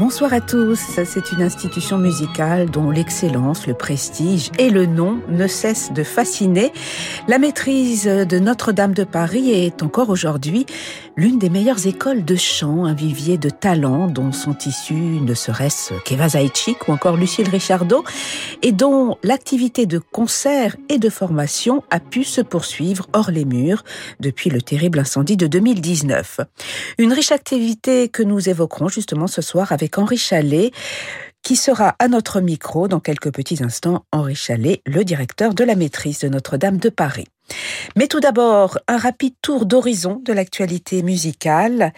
Bonsoir à tous. C'est une institution musicale dont l'excellence, le prestige et le nom ne cessent de fasciner. La maîtrise de Notre-Dame de Paris est encore aujourd'hui l'une des meilleures écoles de chant, un vivier de talents dont sont issus ne serait-ce qu'Eva Zaitchik ou encore Lucille Richardot et dont l'activité de concert et de formation a pu se poursuivre hors les murs depuis le terrible incendie de 2019. Une riche activité que nous évoquerons justement ce soir avec Henri Chalet, qui sera à notre micro dans quelques petits instants. Henri Chalet, le directeur de la maîtrise de Notre-Dame de Paris. Mais tout d'abord, un rapide tour d'horizon de l'actualité musicale.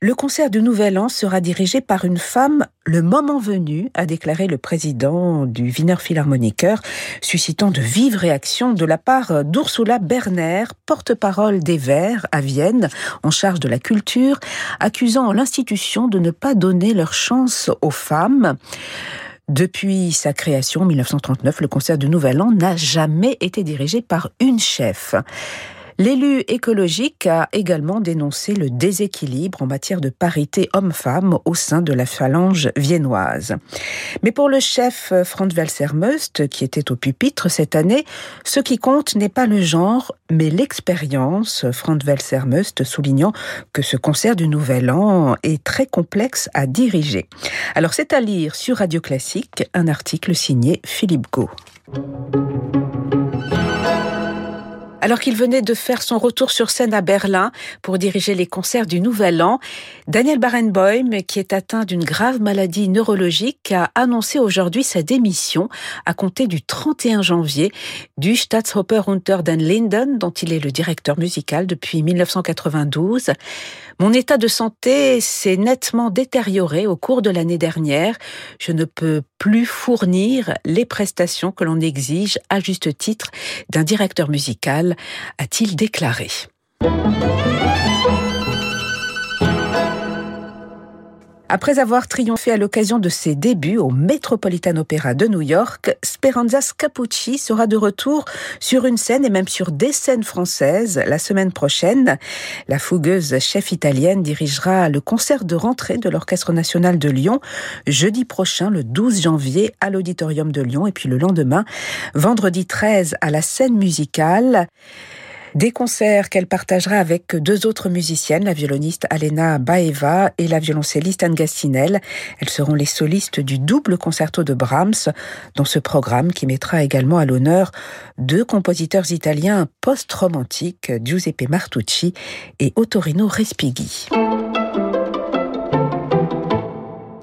Le concert du Nouvel An sera dirigé par une femme le moment venu, a déclaré le président du Wiener Philharmoniker, suscitant de vives réactions de la part d'Ursula Berner, porte-parole des Verts à Vienne, en charge de la culture, accusant l'institution de ne pas donner leur chance aux femmes. Depuis sa création en 1939, le concert du Nouvel An n'a jamais été dirigé par une chef. L'élu écologique a également dénoncé le déséquilibre en matière de parité homme-femme au sein de la phalange viennoise. Mais pour le chef Franz Welser-Must, qui était au pupitre cette année, ce qui compte n'est pas le genre, mais l'expérience, Franz Welser-Must soulignant que ce concert du Nouvel An est très complexe à diriger. Alors c'est à lire sur Radio Classique un article signé Philippe Gau. Alors qu'il venait de faire son retour sur scène à Berlin pour diriger les concerts du Nouvel An, Daniel Barenboim, qui est atteint d'une grave maladie neurologique, a annoncé aujourd'hui sa démission à compter du 31 janvier du Staatsoper unter den Linden, dont il est le directeur musical depuis 1992. Mon état de santé s'est nettement détérioré au cours de l'année dernière. Je ne peux plus fournir les prestations que l'on exige à juste titre d'un directeur musical, a-t-il déclaré. Après avoir triomphé à l'occasion de ses débuts au Metropolitan Opera de New York, Speranza Scapucci sera de retour sur une scène et même sur des scènes françaises la semaine prochaine. La fougueuse chef italienne dirigera le concert de rentrée de l'Orchestre national de Lyon jeudi prochain, le 12 janvier, à l'Auditorium de Lyon et puis le lendemain, vendredi 13, à la scène musicale. Des concerts qu'elle partagera avec deux autres musiciennes, la violoniste Alena Baeva et la violoncelliste Anne Gastinel. Elles seront les solistes du double concerto de Brahms, dans ce programme qui mettra également à l'honneur deux compositeurs italiens post-romantiques, Giuseppe Martucci et Ottorino Respighi.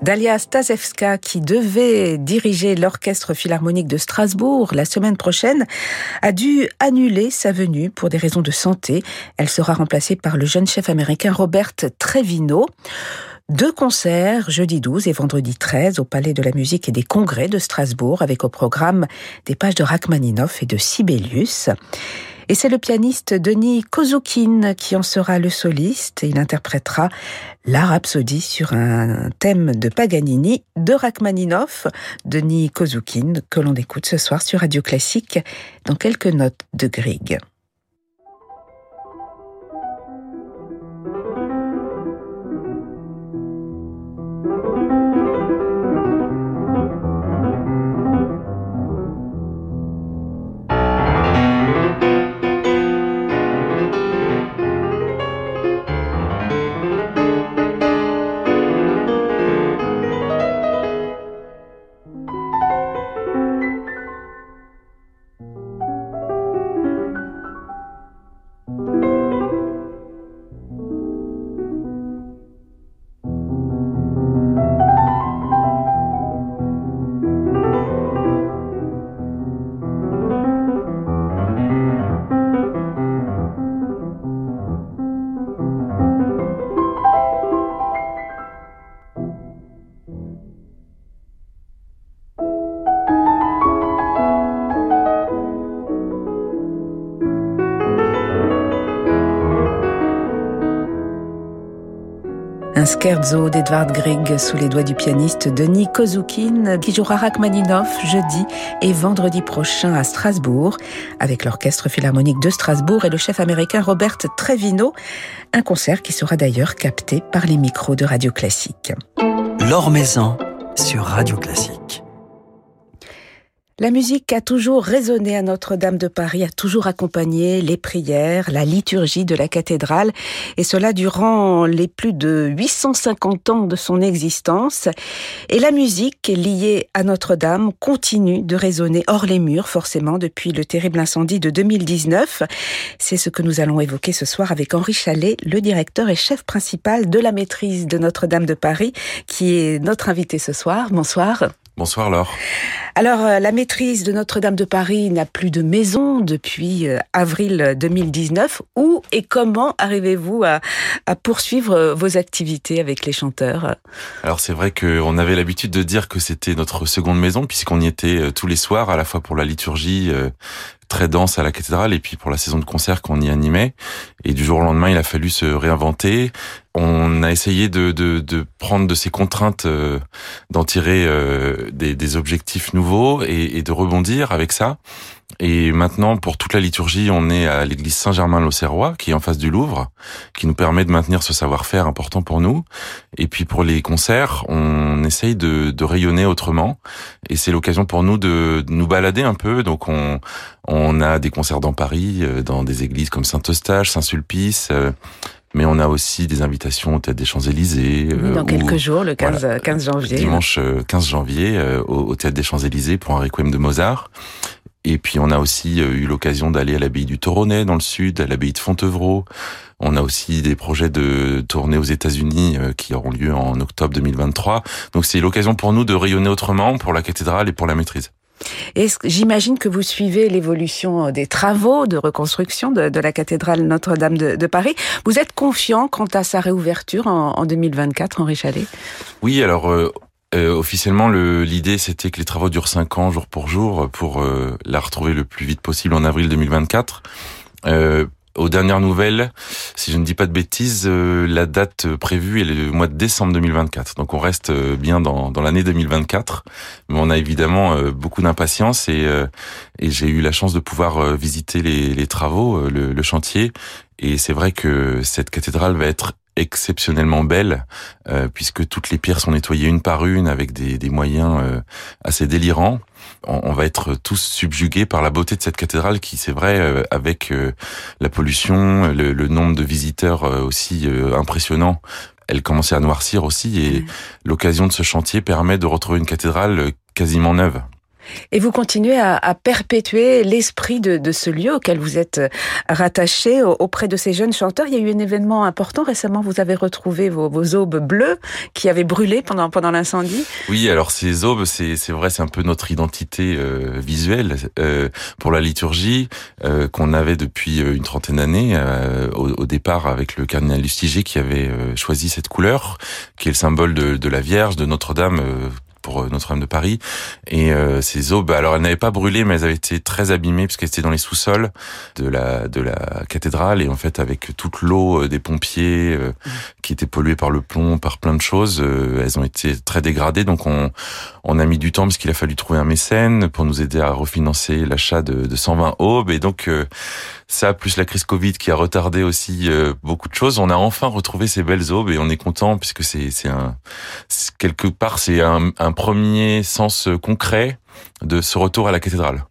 Dalia Stasevska, qui devait diriger l'orchestre philharmonique de Strasbourg la semaine prochaine, a dû annuler sa venue pour des raisons de santé. Elle sera remplacée par le jeune chef américain Robert Trevino. Deux concerts, jeudi 12 et vendredi 13, au Palais de la Musique et des Congrès de Strasbourg, avec au programme des pages de Rachmaninoff et de Sibelius. Et c'est le pianiste Denis Kozoukin qui en sera le soliste. Il interprétera la rhapsodie sur un thème de Paganini de Rachmaninoff, Denis Kozoukin, que l'on écoute ce soir sur Radio Classique dans quelques notes de Grieg. Scherzo d'Edvard Grieg sous les doigts du pianiste Denis Kozoukin qui jouera Rachmaninoff jeudi et vendredi prochain à Strasbourg avec l'Orchestre Philharmonique de Strasbourg et le chef américain Robert Trevino. Un concert qui sera d'ailleurs capté par les micros de Radio Classique. L'Or Maison sur Radio Classique. La musique a toujours résonné à Notre-Dame de Paris, a toujours accompagné les prières, la liturgie de la cathédrale, et cela durant les plus de 850 ans de son existence. Et la musique liée à Notre-Dame continue de résonner hors les murs, forcément, depuis le terrible incendie de 2019. C'est ce que nous allons évoquer ce soir avec Henri Chalet, le directeur et chef principal de la maîtrise de Notre-Dame de Paris, qui est notre invité ce soir. Bonsoir. Bonsoir Laure. Alors, euh, la maîtrise de Notre-Dame de Paris n'a plus de maison depuis euh, avril 2019. Où et comment arrivez-vous à, poursuivre euh, vos activités avec les chanteurs? Alors, c'est vrai qu'on avait l'habitude de dire que c'était notre seconde maison, puisqu'on y était tous les soirs, à la fois pour la liturgie très dense à la cathédrale et puis pour la saison de concert qu'on y animait. Et du jour au lendemain, il a fallu se réinventer. On a essayé de, de, de prendre de ces contraintes, euh, d'en tirer euh, des, des, objectifs nouveaux et, et, de rebondir avec ça. Et maintenant, pour toute la liturgie, on est à l'église Saint-Germain-l'Auxerrois, qui est en face du Louvre, qui nous permet de maintenir ce savoir-faire important pour nous. Et puis pour les concerts, on essaye de, de rayonner autrement. Et c'est l'occasion pour nous de, nous balader un peu. Donc on, on a des concerts dans Paris, euh, dans des églises comme Saint-Eustache, Saint-Sulpice. Euh, mais on a aussi des invitations au Théâtre des Champs-Élysées. Euh, dans quelques jours, le 15, 15 janvier. Dimanche 15 janvier, au, au Théâtre des Champs-Élysées pour un requiem de Mozart. Et puis on a aussi eu l'occasion d'aller à l'abbaye du Toronnet dans le sud, à l'abbaye de Fontevraud. On a aussi des projets de tournée aux États-Unis qui auront lieu en octobre 2023. Donc c'est l'occasion pour nous de rayonner autrement pour la cathédrale et pour la maîtrise. J'imagine que vous suivez l'évolution des travaux de reconstruction de, la cathédrale Notre-Dame de, Paris. Vous êtes confiant quant à sa réouverture en, 2024, Henri Chalet? Oui, alors euh, euh, officiellement, l'idée c'était que les travaux durent cinq ans, jour pour jour, pour euh, la retrouver le plus vite possible en avril 2024. Euh, aux dernières nouvelles, si je ne dis pas de bêtises, euh, la date prévue est le mois de décembre 2024. Donc on reste euh, bien dans, dans l'année 2024, mais on a évidemment euh, beaucoup d'impatience et, et j'ai eu la chance de pouvoir visiter les, les travaux, le, le chantier. Et c'est vrai que cette cathédrale va être exceptionnellement belle, euh, puisque toutes les pierres sont nettoyées une par une avec des, des moyens euh, assez délirants. On, va être tous subjugués par la beauté de cette cathédrale qui, c'est vrai, euh, avec la pollution, le, le, nombre de visiteurs aussi impressionnant, elle commençait à noircir aussi, et l'occasion de ce chantier permet de retrouver une cathédrale quasiment neuve. Et vous continuez à, à perpétuer l'esprit de, de, ce lieu auquel vous êtes euh, rattaché auprès de ces jeunes chanteurs. Il y a eu un événement important récemment. Vous avez retrouvé vos, vos aubes bleues qui avaient brûlé pendant pendant l'incendie. Oui, alors ces aubes, c'est vrai, c'est un peu notre identité euh, visuelle euh, pour la liturgie euh, qu'on avait depuis euh, une trentaine d'années. Euh, au, au, départ, avec le cardinal Lustiger qui avait choisi cette couleur, qui est le symbole de, de la Vierge, de Notre-Dame pour euh, Notre-Dame de Paris. Et euh, ces bah, alors elles n'avaient pas brûlé, mais elles avaient été très abîmées puisqu'elles étaient dans les sous-sols de la de la cathédrale et en fait avec toute l'eau euh, des pompiers mmh. qui était polluée par le plomb, par plein de choses, elles ont été très dégradées. Donc on on a mis du temps parce qu'il a fallu trouver un mécène pour nous aider à refinancer l'achat de, de 120 aubes et donc ça, plus la crise Covid qui a retardé aussi euh, beaucoup de choses, on a enfin retrouvé ces belles aubes et on est content puisque c'est c'est un quelque part c'est un, un premier sens concret de ce retour à la cathédrale.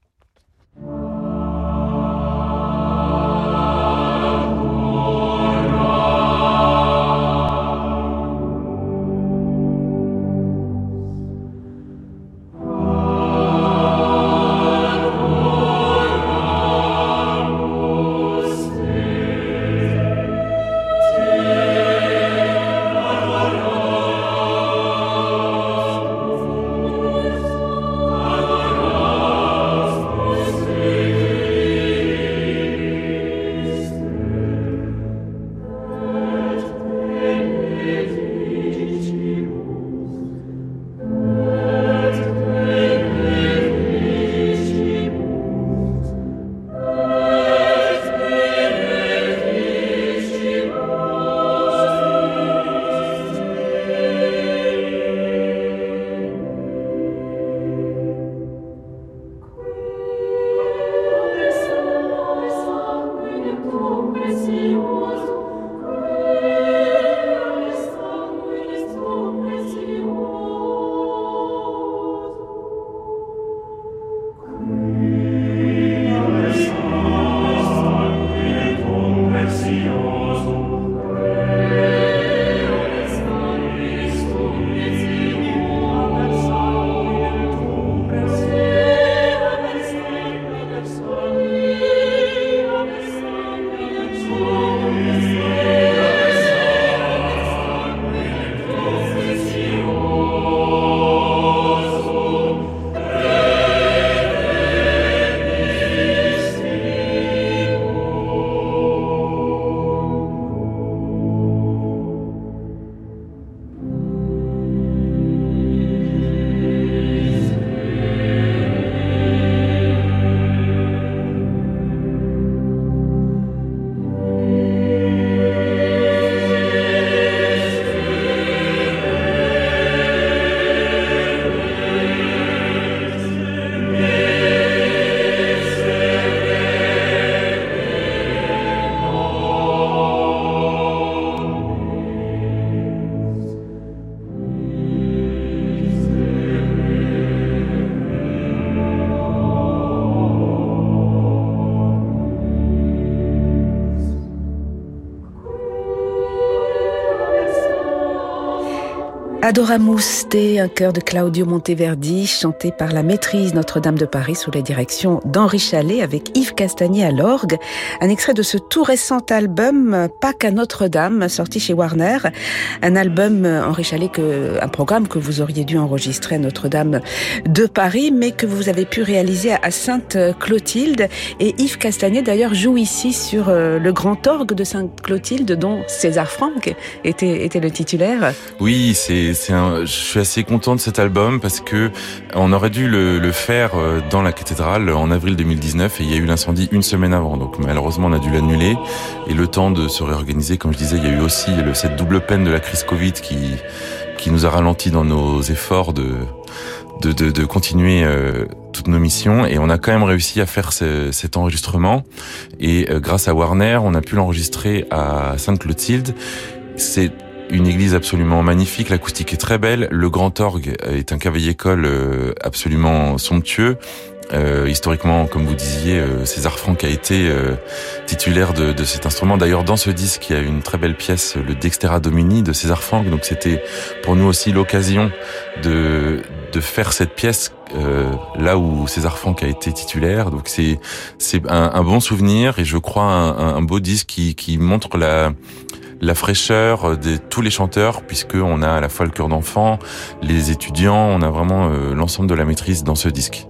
Adoramus Te, un chœur de Claudio Monteverdi, chanté par la maîtrise Notre-Dame de Paris sous la direction d'Henri Chalet avec Yves Castagnier à l'orgue. Un extrait de ce tout récent album Pâques à Notre-Dame, sorti chez Warner. Un album, Henri Chalet, un programme que vous auriez dû enregistrer à Notre-Dame de Paris, mais que vous avez pu réaliser à Sainte-Clotilde. Et Yves Castagnier, d'ailleurs, joue ici sur euh, le grand orgue de Sainte-Clotilde, dont César Franck était, était le titulaire. Oui, c'est je suis assez content de cet album parce que on aurait dû le, le, faire euh, dans la cathédrale en avril 2019 et il y a eu l'incendie une semaine avant. Donc malheureusement on a dû l'annuler et le temps de se réorganiser, comme je disais, il y a eu aussi cette double peine de la crise Covid qui qui nous a ralenti dans nos efforts de de, de, de continuer euh, toutes nos missions et on a quand même réussi à faire ce, cet enregistrement et euh, grâce à Warner on a pu l'enregistrer à Sainte-Clotilde. C'est une église absolument magnifique, l'acoustique est très belle, le grand orgue est un cavalier-école euh, absolument somptueux. Euh, historiquement, comme vous disiez, euh, César Franck a été euh, titulaire de, de, cet instrument. D'ailleurs, dans ce disque, il y a une très belle pièce, le Dextera Domini de César Franck. Donc, c'était pour nous aussi l'occasion de, de faire cette pièce là où César Franck a été titulaire. Donc, c'est c'est un, un, bon souvenir et je crois un, un beau disque qui, qui montre la la fraîcheur de tous les chanteurs, puisque on a à la fois le cœur d'enfant, les étudiants, on a vraiment euh, l'ensemble de la maîtrise dans ce disque.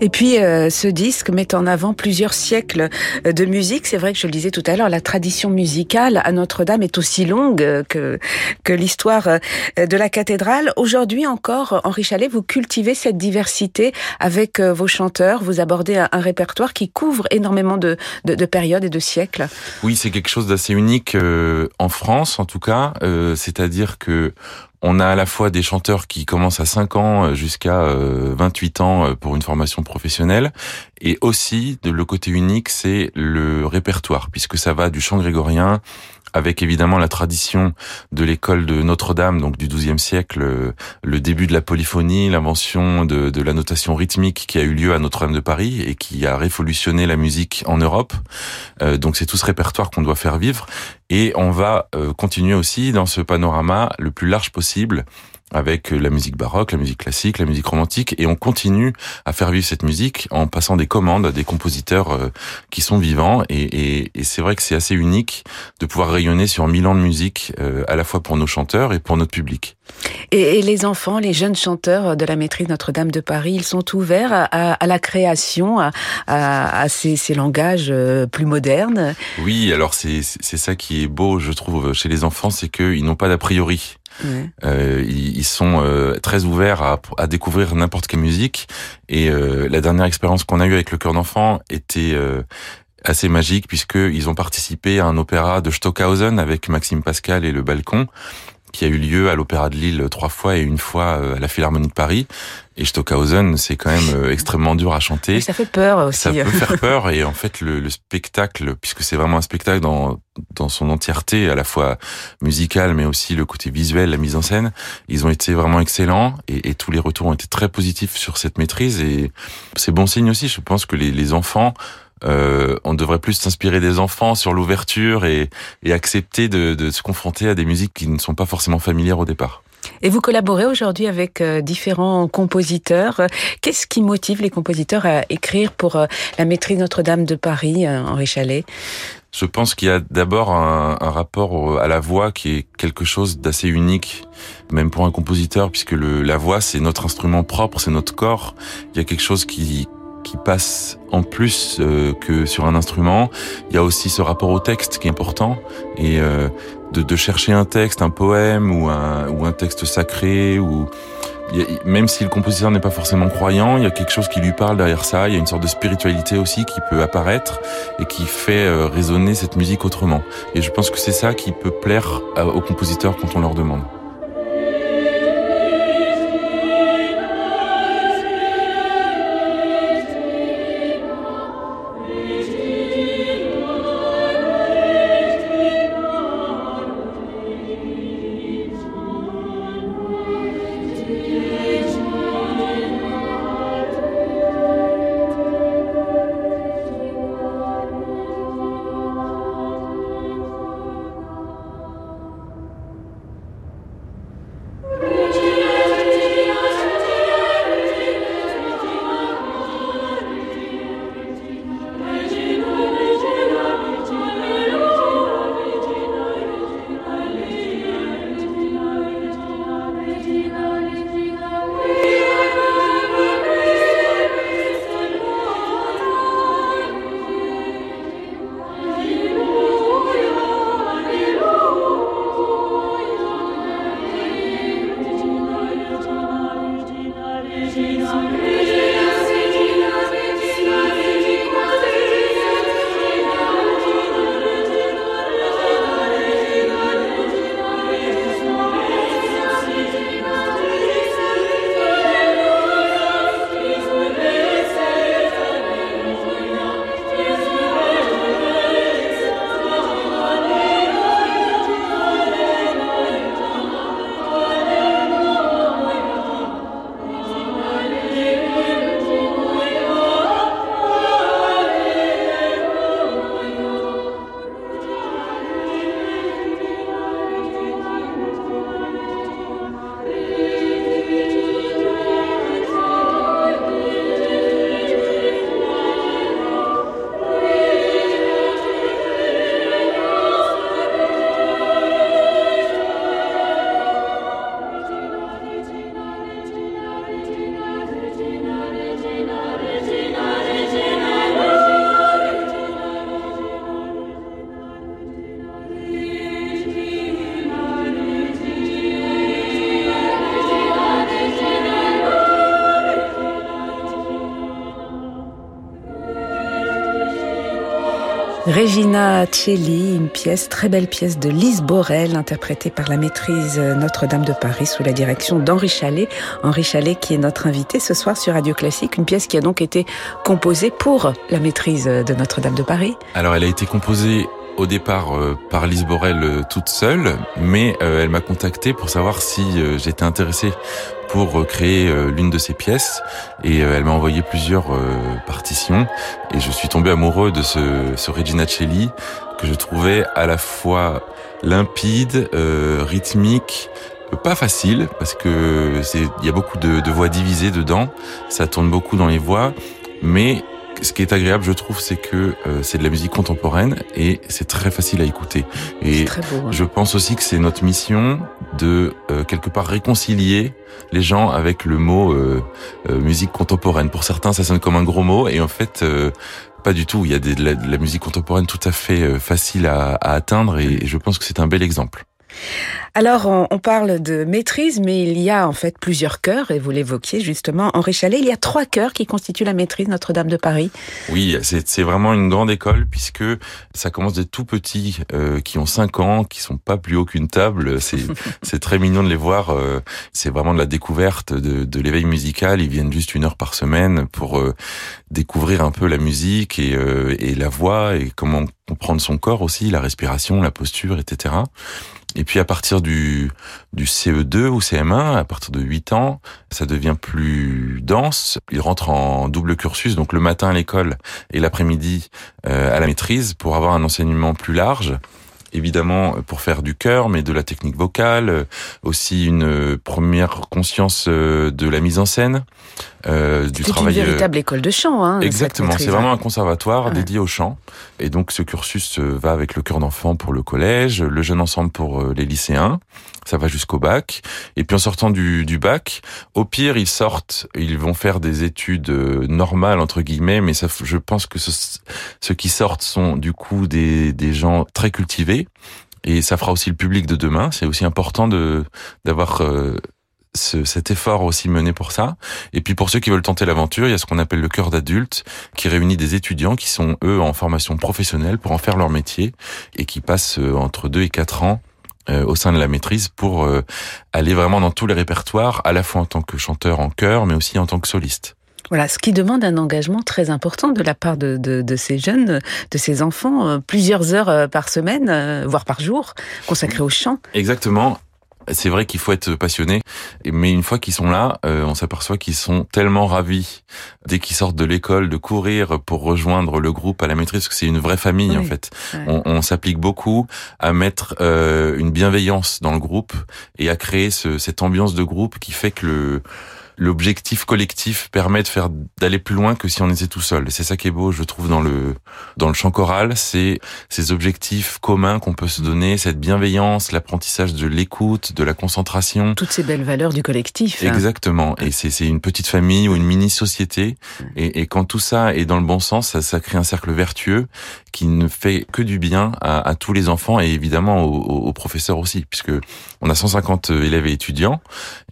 Et puis euh, ce disque met en avant plusieurs siècles euh, de musique. C'est vrai que je le disais tout à l'heure, la tradition musicale à Notre-Dame est aussi longue euh, que, que l'histoire de la cathédrale. Aujourd'hui encore, Henri Chalet, vous cultivez cette diversité avec vos chanteurs. Vous abordez un, un répertoire qui couvre énormément de, de, de, périodes et de siècles. Oui, c'est quelque chose d'assez unique euh, en France, en tout cas. Euh, C'est-à-dire que on a à la fois des chanteurs qui commencent à 5 ans euh, jusqu'à 28 euh, ans pour une formation professionnelle et aussi de le côté unique, c'est le répertoire puisque ça va du chant grégorien avec évidemment la tradition de l'école de Notre-Dame, donc du XIIe siècle, le début de la polyphonie, l'invention de, de, la notation rythmique qui a eu lieu à Notre-Dame de Paris et qui a révolutionné la musique en Europe. Euh, donc c'est tout ce répertoire qu'on doit faire vivre. Et on va euh, continuer aussi dans ce panorama le plus large possible avec la musique baroque, la musique classique, la musique romantique, et on continue à faire vivre cette musique en passant des commandes à des compositeurs euh, qui sont vivants, et, et, et c'est vrai que c'est assez unique de pouvoir rayonner sur mille ans de musique, euh, à la fois pour nos chanteurs et pour notre public. Et, et, les enfants, les jeunes chanteurs de la maîtrise Notre-Dame de Paris, ils sont ouverts à, à la création, à, à, à ces, ces, langages euh, plus modernes Oui, alors c'est ça qui est beau, je trouve, chez les enfants, c'est qu'ils n'ont pas d'a priori. Euh, ils, sont euh, très ouverts à, à découvrir n'importe quelle musique. Et euh, la dernière expérience qu'on a eue avec le chœur d'enfant était euh, assez magique puisqu'ils ont participé à un opéra de Stockhausen avec Maxime Pascal et le Balcon qui a eu lieu à l'Opéra de Lille trois fois et une fois euh, à la Philharmonie de Paris. Et Stockhausen, c'est quand même euh, extrêmement dur à chanter. Et ça fait peur aussi. Ça peut faire peur et en fait le, le spectacle, puisque c'est vraiment un spectacle dans dans son entièreté, à la fois musical mais aussi le côté visuel, la mise en scène, ils ont été vraiment excellents et, et tous les retours ont été très positifs sur cette maîtrise et c'est bon signe aussi. Je pense que les, les enfants euh, on devrait plus s'inspirer des enfants sur l'ouverture et, et, accepter de, de, se confronter à des musiques qui ne sont pas forcément familières au départ. Et vous collaborez aujourd'hui avec euh, différents compositeurs. Qu'est-ce qui motive les compositeurs à écrire pour euh, la maîtrise Notre-Dame de Paris, euh, Henri Chalet Je pense qu'il y a d'abord un, un, rapport à la voix qui est quelque chose d'assez unique, même pour un compositeur, puisque le, la voix c'est notre instrument propre, c'est notre corps. Il y a quelque chose qui qui passe en plus euh, que sur un instrument. Il y a aussi ce rapport au texte qui est important et euh, de, de, chercher un texte, un poème ou un, ou un texte sacré ou même si le compositeur n'est pas forcément croyant, il y a quelque chose qui lui parle derrière ça. Il y a une sorte de spiritualité aussi qui peut apparaître et qui fait euh, résonner cette musique autrement. Et je pense que c'est ça qui peut plaire aux compositeurs quand on leur demande. Regina Celli, une pièce, très belle pièce de Lise Borel, interprétée par la maîtrise Notre-Dame de Paris sous la direction d'Henri Chalet. Henri Chalet qui est notre invité ce soir sur Radio Classique, une pièce qui a donc été composée pour la maîtrise de Notre-Dame de Paris. Alors elle a été composée au départ euh, par Lise Borel euh, toute seule, mais euh, elle m'a contacté pour savoir si j'étais intéressé pour créer l'une de ses pièces. Et elle m'a envoyé plusieurs partitions. Et je suis tombé amoureux de ce, ce Regina Celli que je trouvais à la fois limpide, rythmique, pas facile parce que c'est il y a beaucoup de, de voix divisées dedans, ça tourne beaucoup dans les voix, mais ce qui est agréable, je trouve, c'est que euh, c'est de la musique contemporaine et c'est très facile à écouter. Et je pense aussi que c'est notre mission de euh, quelque part réconcilier les gens avec le mot euh, musique contemporaine. Pour certains, ça sonne comme un gros mot et en fait, pas du tout. Il y a de, la, musique contemporaine tout à fait facile à, à atteindre et je pense que c'est un bel exemple. Alors, on, parle de maîtrise, mais il y a en fait plusieurs chœurs, et vous l'évoquiez justement, Henri Chalet, il y a trois chœurs qui constituent la maîtrise Notre-Dame de Paris. Oui, c'est vraiment une grande école, puisque ça commence des tout petits euh, qui ont 5 ans, qui sont pas plus haut qu'une table. C'est très mignon de les voir. Euh, c'est vraiment de la découverte de, de l'éveil musical. Ils viennent juste une heure par semaine pour euh, découvrir un peu la musique et, et la voix, et comment comprendre son corps aussi, la respiration, la posture, etc. Et puis à partir du, du CE2 ou CM1, à partir de 8 ans, ça devient plus dense. Il rentre en double cursus, donc le matin à l'école et l'après-midi euh, à la maîtrise pour avoir un enseignement plus large évidemment pour faire du chœur, mais de la technique vocale, aussi une première conscience euh, de la mise en scène, euh, du travail. une véritable école de chant. Hein, Exactement, c'est vraiment un conservatoire dédié au chant. Et donc ce cursus euh, va avec le chœur d'enfant pour le collège, le jeune ensemble pour euh, les lycéens. Ça va jusqu'au bac. Et puis en sortant du, du, bac, au pire ils sortent, ils vont faire des études euh, normales entre guillemets, mais ça, je pense que ce, ceux qui sortent sont du coup des, des gens très cultivés. Et ça fera aussi le public de demain. C'est aussi important de d'avoir ce, cet effort aussi mené pour ça. Et puis pour ceux qui veulent tenter l'aventure, il y a ce qu'on appelle le cœur d'adulte, qui réunit des étudiants qui sont eux en formation professionnelle pour en faire leur métier et qui passent euh, entre deux et quatre ans euh, au sein de la maîtrise pour euh, aller vraiment dans tous les répertoires, à la fois en tant que chanteur en chœur, mais aussi en tant que soliste. Voilà, ce qui demande un engagement très important de la part de, de, de ces jeunes, de ces enfants, plusieurs heures par semaine, voire par jour, consacrées au chant. Exactement. C'est vrai qu'il faut être passionné, mais une fois qu'ils sont là, euh, on s'aperçoit qu'ils sont tellement ravis. Dès qu'ils sortent de l'école de courir pour rejoindre le groupe à la maîtrise, que c'est une vraie famille en fait. On, on s'applique beaucoup à mettre euh, une bienveillance dans le groupe et à créer ce, cette ambiance de groupe qui fait que le l'objectif collectif permet de faire d'aller plus loin que si on était tout seul. C'est ça qui est beau, je trouve, dans le dans le chant choral, c'est ces objectifs communs qu'on peut se donner, cette bienveillance, l'apprentissage de l'écoute, de la concentration. Toutes ces belles valeurs du collectif. Hein. Exactement. Et c'est c'est une petite famille ou une mini société. Et, et quand tout ça est dans le bon sens, ça, ça crée un cercle vertueux qui ne fait que du bien à, à tous les enfants et évidemment aux, aux, professeurs aussi, puisque on a 150 élèves et étudiants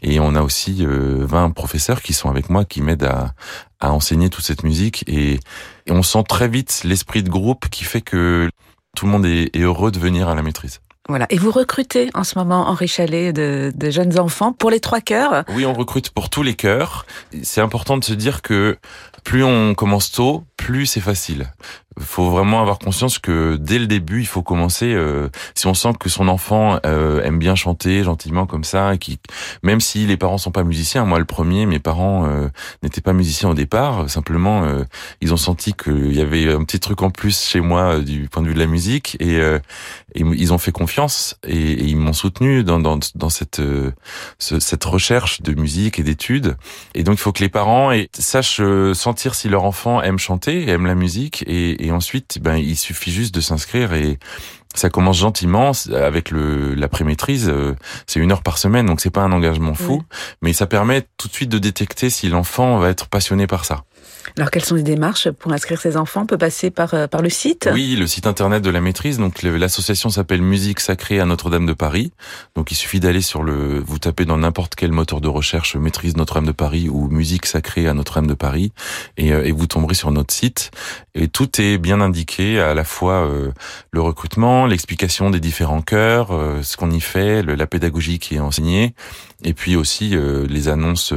et on a aussi 20 professeurs qui sont avec moi, qui m'aident à, à enseigner toute cette musique. Et, et on sent très vite l'esprit de groupe qui fait que tout le monde est, est heureux de venir à la maîtrise. Voilà. Et vous recrutez en ce moment, Henri Chalet, de, de jeunes enfants pour les trois chœurs? Oui, on recrute pour tous les chœurs. C'est important de se dire que plus on commence tôt, plus c'est facile. Faut vraiment avoir conscience que dès le début, il faut commencer. Euh, si on sent que son enfant euh, aime bien chanter gentiment comme ça, qui, même si les parents sont pas musiciens, moi le premier, mes parents euh, n'étaient pas musiciens au départ. Simplement, euh, ils ont senti qu'il y avait un petit truc en plus chez moi euh, du point de vue de la musique, et, et ils ont fait confiance et, ils m'ont soutenu dans, dans, dans cette ce, cette recherche de musique et d'études. Et donc, il faut que les parents sachent sentir si leur enfant aime chanter, aime la musique, et ensuite, ben, il suffit juste de s'inscrire et ça commence gentiment avec le l'après-maîtrise. C'est une heure par semaine, donc c'est pas un engagement fou, oui. mais ça permet tout de suite de détecter si l'enfant va être passionné par ça. Alors, quelles sont les démarches pour inscrire ses enfants? On peut passer par, euh, par le site? Oui, le site internet de la maîtrise. Donc, l'association s'appelle Musique Sacrée à Notre-Dame de Paris. Donc, il suffit d'aller sur le, vous tapez dans n'importe quel moteur de recherche Maîtrise Notre-Dame de Paris ou Musique Sacrée à Notre-Dame de Paris et, euh, et, vous tomberez sur notre site. Et tout est bien indiqué, à la fois euh, le recrutement, l'explication des différents chœurs, euh, ce qu'on y fait, le, la pédagogie qui est enseignée, et puis aussi euh, les annonces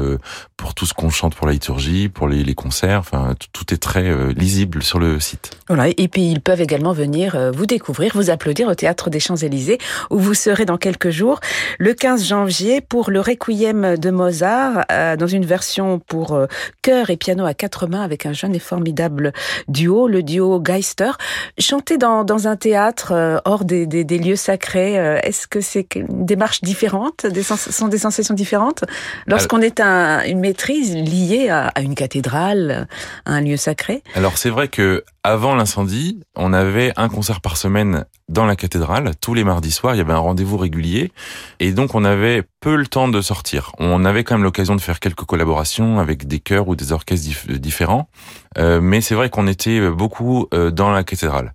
pour tout ce qu'on chante pour la liturgie, pour les, concerts. Enfin, tout est très euh, lisible sur le site. Voilà. Et puis ils peuvent également venir euh, vous découvrir, vous applaudir au théâtre des Champs-Élysées, où vous serez dans quelques jours, le 15 janvier, pour le Requiem de Mozart, euh, dans une version pour euh, chœur et piano à quatre mains, avec un jeune et formidable duo, le duo Geister. Chanter dans, dans un théâtre euh, hors des, des, lieux sacrés, euh, est-ce que c'est une démarche différente, sont des sensations différentes lorsqu'on est un, une maîtrise liée à, à une cathédrale, à un lieu sacré Alors c'est vrai que avant l'incendie, on avait un concert par semaine dans la cathédrale. Tous les mardis soirs, il y avait un rendez-vous régulier. Et donc, on avait peu le temps de sortir. On avait quand même l'occasion de faire quelques collaborations avec des chœurs ou des orchestres dif différents. Euh, mais c'est vrai qu'on était beaucoup euh, dans la cathédrale.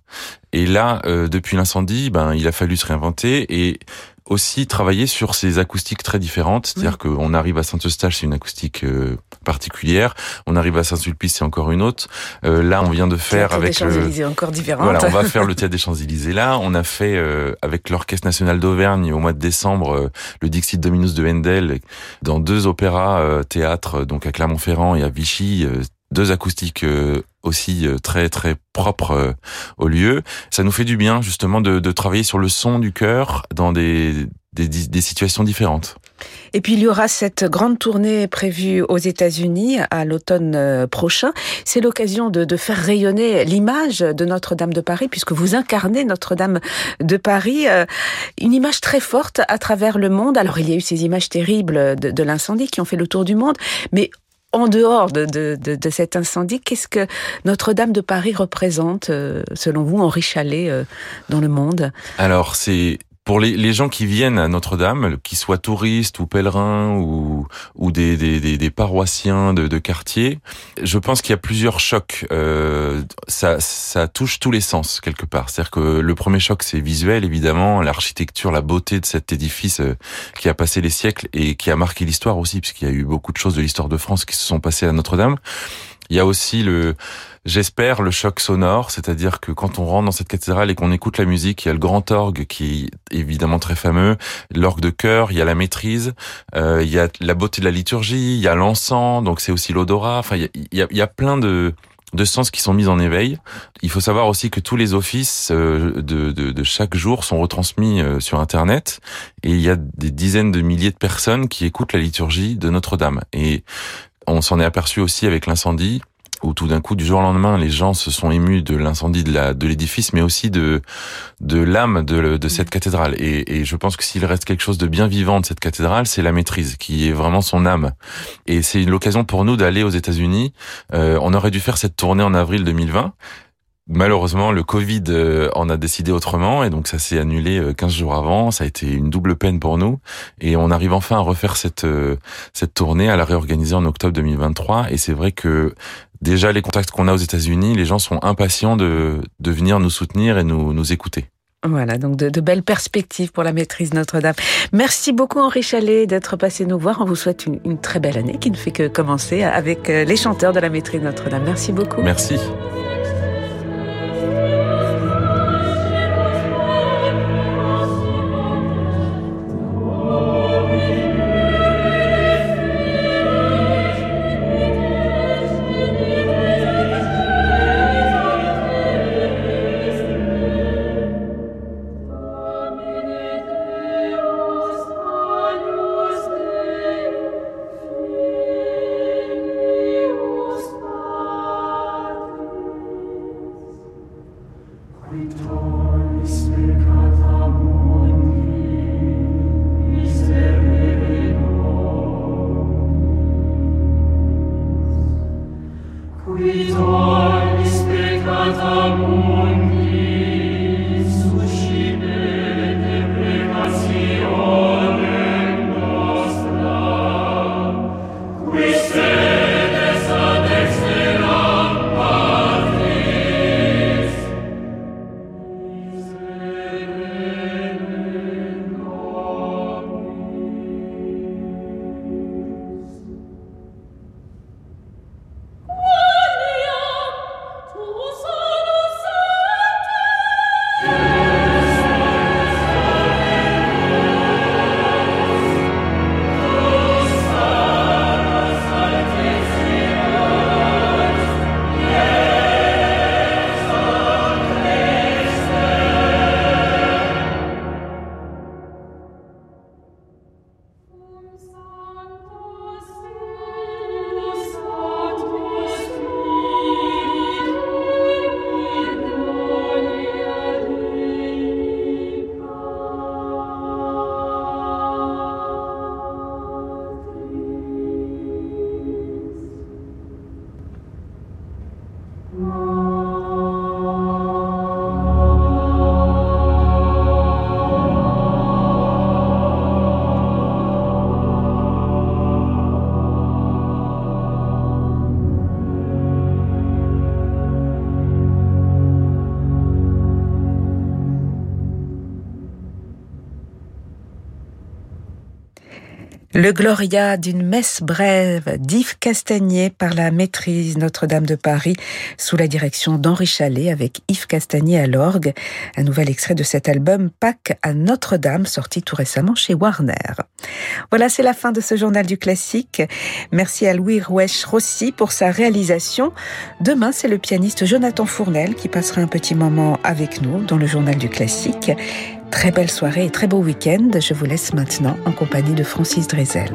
Et là, euh, depuis l'incendie, ben, il a fallu se réinventer et aussi travailler sur ces acoustiques très différentes. C'est-à-dire mmh. qu'on arrive à Saint-Eustache, c'est une acoustique euh, particulière. On arrive à Saint-Sulpice, c'est encore une autre. Euh, là, on vient de faire avec le encore différente. Voilà, on va faire le théâtre des Champs-Élysées là. On a fait euh, avec l'Orchestre national d'Auvergne au mois de décembre euh, le Dixit Dominus de Handel dans deux opéras euh, théâtres, donc à Clermont-Ferrand et à Vichy deux acoustiques euh, aussi euh, très très propres euh, au lieu. Ça nous fait du bien justement de, travailler sur le son du cœur dans des, situations différentes. Et puis il y aura cette grande tournée prévue aux États-Unis à l'automne prochain. C'est l'occasion de, de, faire rayonner l'image de Notre-Dame de Paris, puisque vous incarnez Notre-Dame de Paris, une image très forte à travers le monde. Alors il y a eu ces images terribles de, de l'incendie qui ont fait le tour du monde, mais en dehors de, de, de, cet incendie, qu'est-ce que Notre-Dame de Paris représente, euh, selon vous, Henri Chalet, euh, dans le monde? Alors, c'est pour les, les, gens qui viennent à Notre-Dame, qu'ils soient touristes ou pèlerins ou, ou des, des, des, des paroissiens de, de, quartier, je pense qu'il y a plusieurs chocs. Euh, ça, ça touche tous les sens quelque part. C'est-à-dire que le premier choc, c'est visuel, évidemment, l'architecture, la beauté de cet édifice euh, qui a passé les siècles et qui a marqué l'histoire aussi, puisqu'il y a eu beaucoup de choses de l'histoire de France qui se sont passées à Notre-Dame. Il y a aussi le, j'espère, le choc sonore, c'est-à-dire que quand on rentre dans cette cathédrale et qu'on écoute la musique, il y a le grand orgue qui est évidemment très fameux, l'orgue de chœur, il y a la maîtrise, euh, il y a la beauté de la liturgie, il y a l'encens, donc c'est aussi l'odorat. Enfin, il y a, plein de de sens qui sont mis en éveil. Il faut savoir aussi que tous les offices de, de, de chaque jour sont retransmis sur Internet et il y a des dizaines de milliers de personnes qui écoutent la liturgie de Notre-Dame. Et on s'en est aperçu aussi avec l'incendie où tout d'un coup, du jour au lendemain, les gens se sont émus de l'incendie de la de l'édifice, mais aussi de de l'âme de, de cette cathédrale. Et, et je pense que s'il reste quelque chose de bien vivant de cette cathédrale, c'est la maîtrise, qui est vraiment son âme. Et c'est l'occasion pour nous d'aller aux États-Unis. Euh, on aurait dû faire cette tournée en avril 2020. Malheureusement, le Covid en a décidé autrement et donc ça s'est annulé 15 jours avant. Ça a été une double peine pour nous et on arrive enfin à refaire cette cette tournée, à la réorganiser en octobre 2023. Et c'est vrai que déjà les contacts qu'on a aux États-Unis, les gens sont impatients de de venir nous soutenir et nous nous écouter. Voilà, donc de, belles perspectives pour la maîtrise Notre-Dame. Merci beaucoup Henri Chalet d'être passé nous voir. On vous souhaite une, une très belle année qui ne fait que commencer avec euh, les chanteurs de la maîtrise Notre-Dame. Merci beaucoup. Merci. Le Gloria d'une messe brève d'Yves Castagnier par la maîtrise Notre-Dame de Paris sous la direction d'Henri Chalet avec Yves Castagnier à l'orgue. Un nouvel extrait de cet album Pâques à Notre-Dame sorti tout récemment chez Warner. Voilà, c'est la fin de ce journal du classique. Merci à Louis Roueche Rossi pour sa réalisation. Demain, c'est le pianiste Jonathan Fournel qui passera un petit moment avec nous dans le journal du classique. Très belle soirée et très beau week-end. Je vous laisse maintenant en compagnie de Francis Drezel.